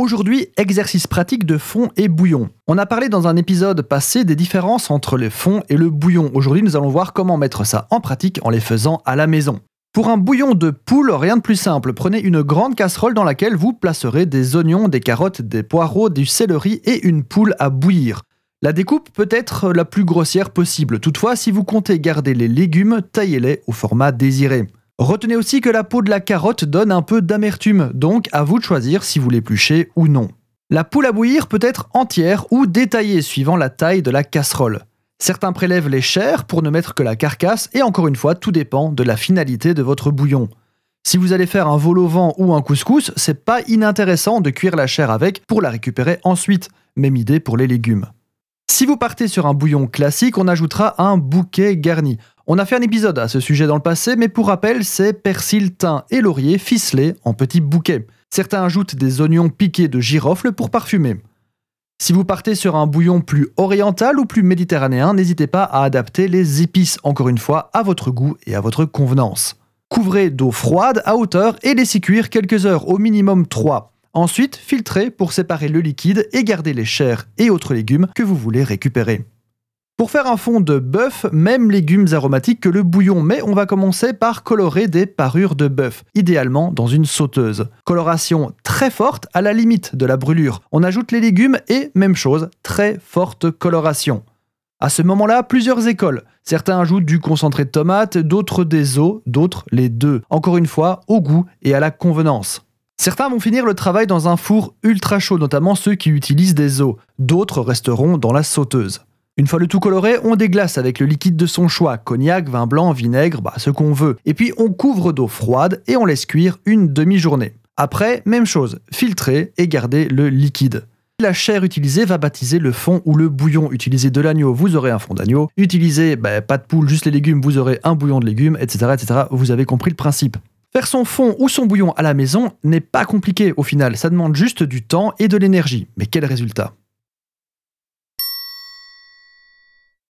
Aujourd'hui, exercice pratique de fond et bouillon. On a parlé dans un épisode passé des différences entre le fond et le bouillon. Aujourd'hui, nous allons voir comment mettre ça en pratique en les faisant à la maison. Pour un bouillon de poule, rien de plus simple. Prenez une grande casserole dans laquelle vous placerez des oignons, des carottes, des poireaux, du céleri et une poule à bouillir. La découpe peut être la plus grossière possible. Toutefois, si vous comptez garder les légumes, taillez-les au format désiré. Retenez aussi que la peau de la carotte donne un peu d'amertume, donc à vous de choisir si vous l'épluchez ou non. La poule à bouillir peut être entière ou détaillée suivant la taille de la casserole. Certains prélèvent les chairs pour ne mettre que la carcasse et encore une fois, tout dépend de la finalité de votre bouillon. Si vous allez faire un vol au vent ou un couscous, c'est pas inintéressant de cuire la chair avec pour la récupérer ensuite. Même idée pour les légumes. Si vous partez sur un bouillon classique, on ajoutera un bouquet garni. On a fait un épisode à ce sujet dans le passé, mais pour rappel, c'est persil, thym et laurier ficelés en petits bouquets. Certains ajoutent des oignons piqués de girofle pour parfumer. Si vous partez sur un bouillon plus oriental ou plus méditerranéen, n'hésitez pas à adapter les épices, encore une fois, à votre goût et à votre convenance. Couvrez d'eau froide à hauteur et laissez cuire quelques heures, au minimum 3. Ensuite, filtrez pour séparer le liquide et garder les chairs et autres légumes que vous voulez récupérer. Pour faire un fond de bœuf, même légumes aromatiques que le bouillon, mais on va commencer par colorer des parures de bœuf, idéalement dans une sauteuse. Coloration très forte à la limite de la brûlure. On ajoute les légumes et, même chose, très forte coloration. À ce moment-là, plusieurs écoles. Certains ajoutent du concentré de tomate, d'autres des os, d'autres les deux. Encore une fois, au goût et à la convenance. Certains vont finir le travail dans un four ultra chaud, notamment ceux qui utilisent des os. D'autres resteront dans la sauteuse. Une fois le tout coloré, on déglace avec le liquide de son choix, cognac, vin blanc, vinaigre, bah, ce qu'on veut. Et puis on couvre d'eau froide et on laisse cuire une demi-journée. Après, même chose, filtrer et garder le liquide. La chair utilisée va baptiser le fond ou le bouillon. Utilisez de l'agneau, vous aurez un fond d'agneau. Utilisez bah, pas de poule, juste les légumes, vous aurez un bouillon de légumes, etc., etc. Vous avez compris le principe. Faire son fond ou son bouillon à la maison n'est pas compliqué au final, ça demande juste du temps et de l'énergie. Mais quel résultat?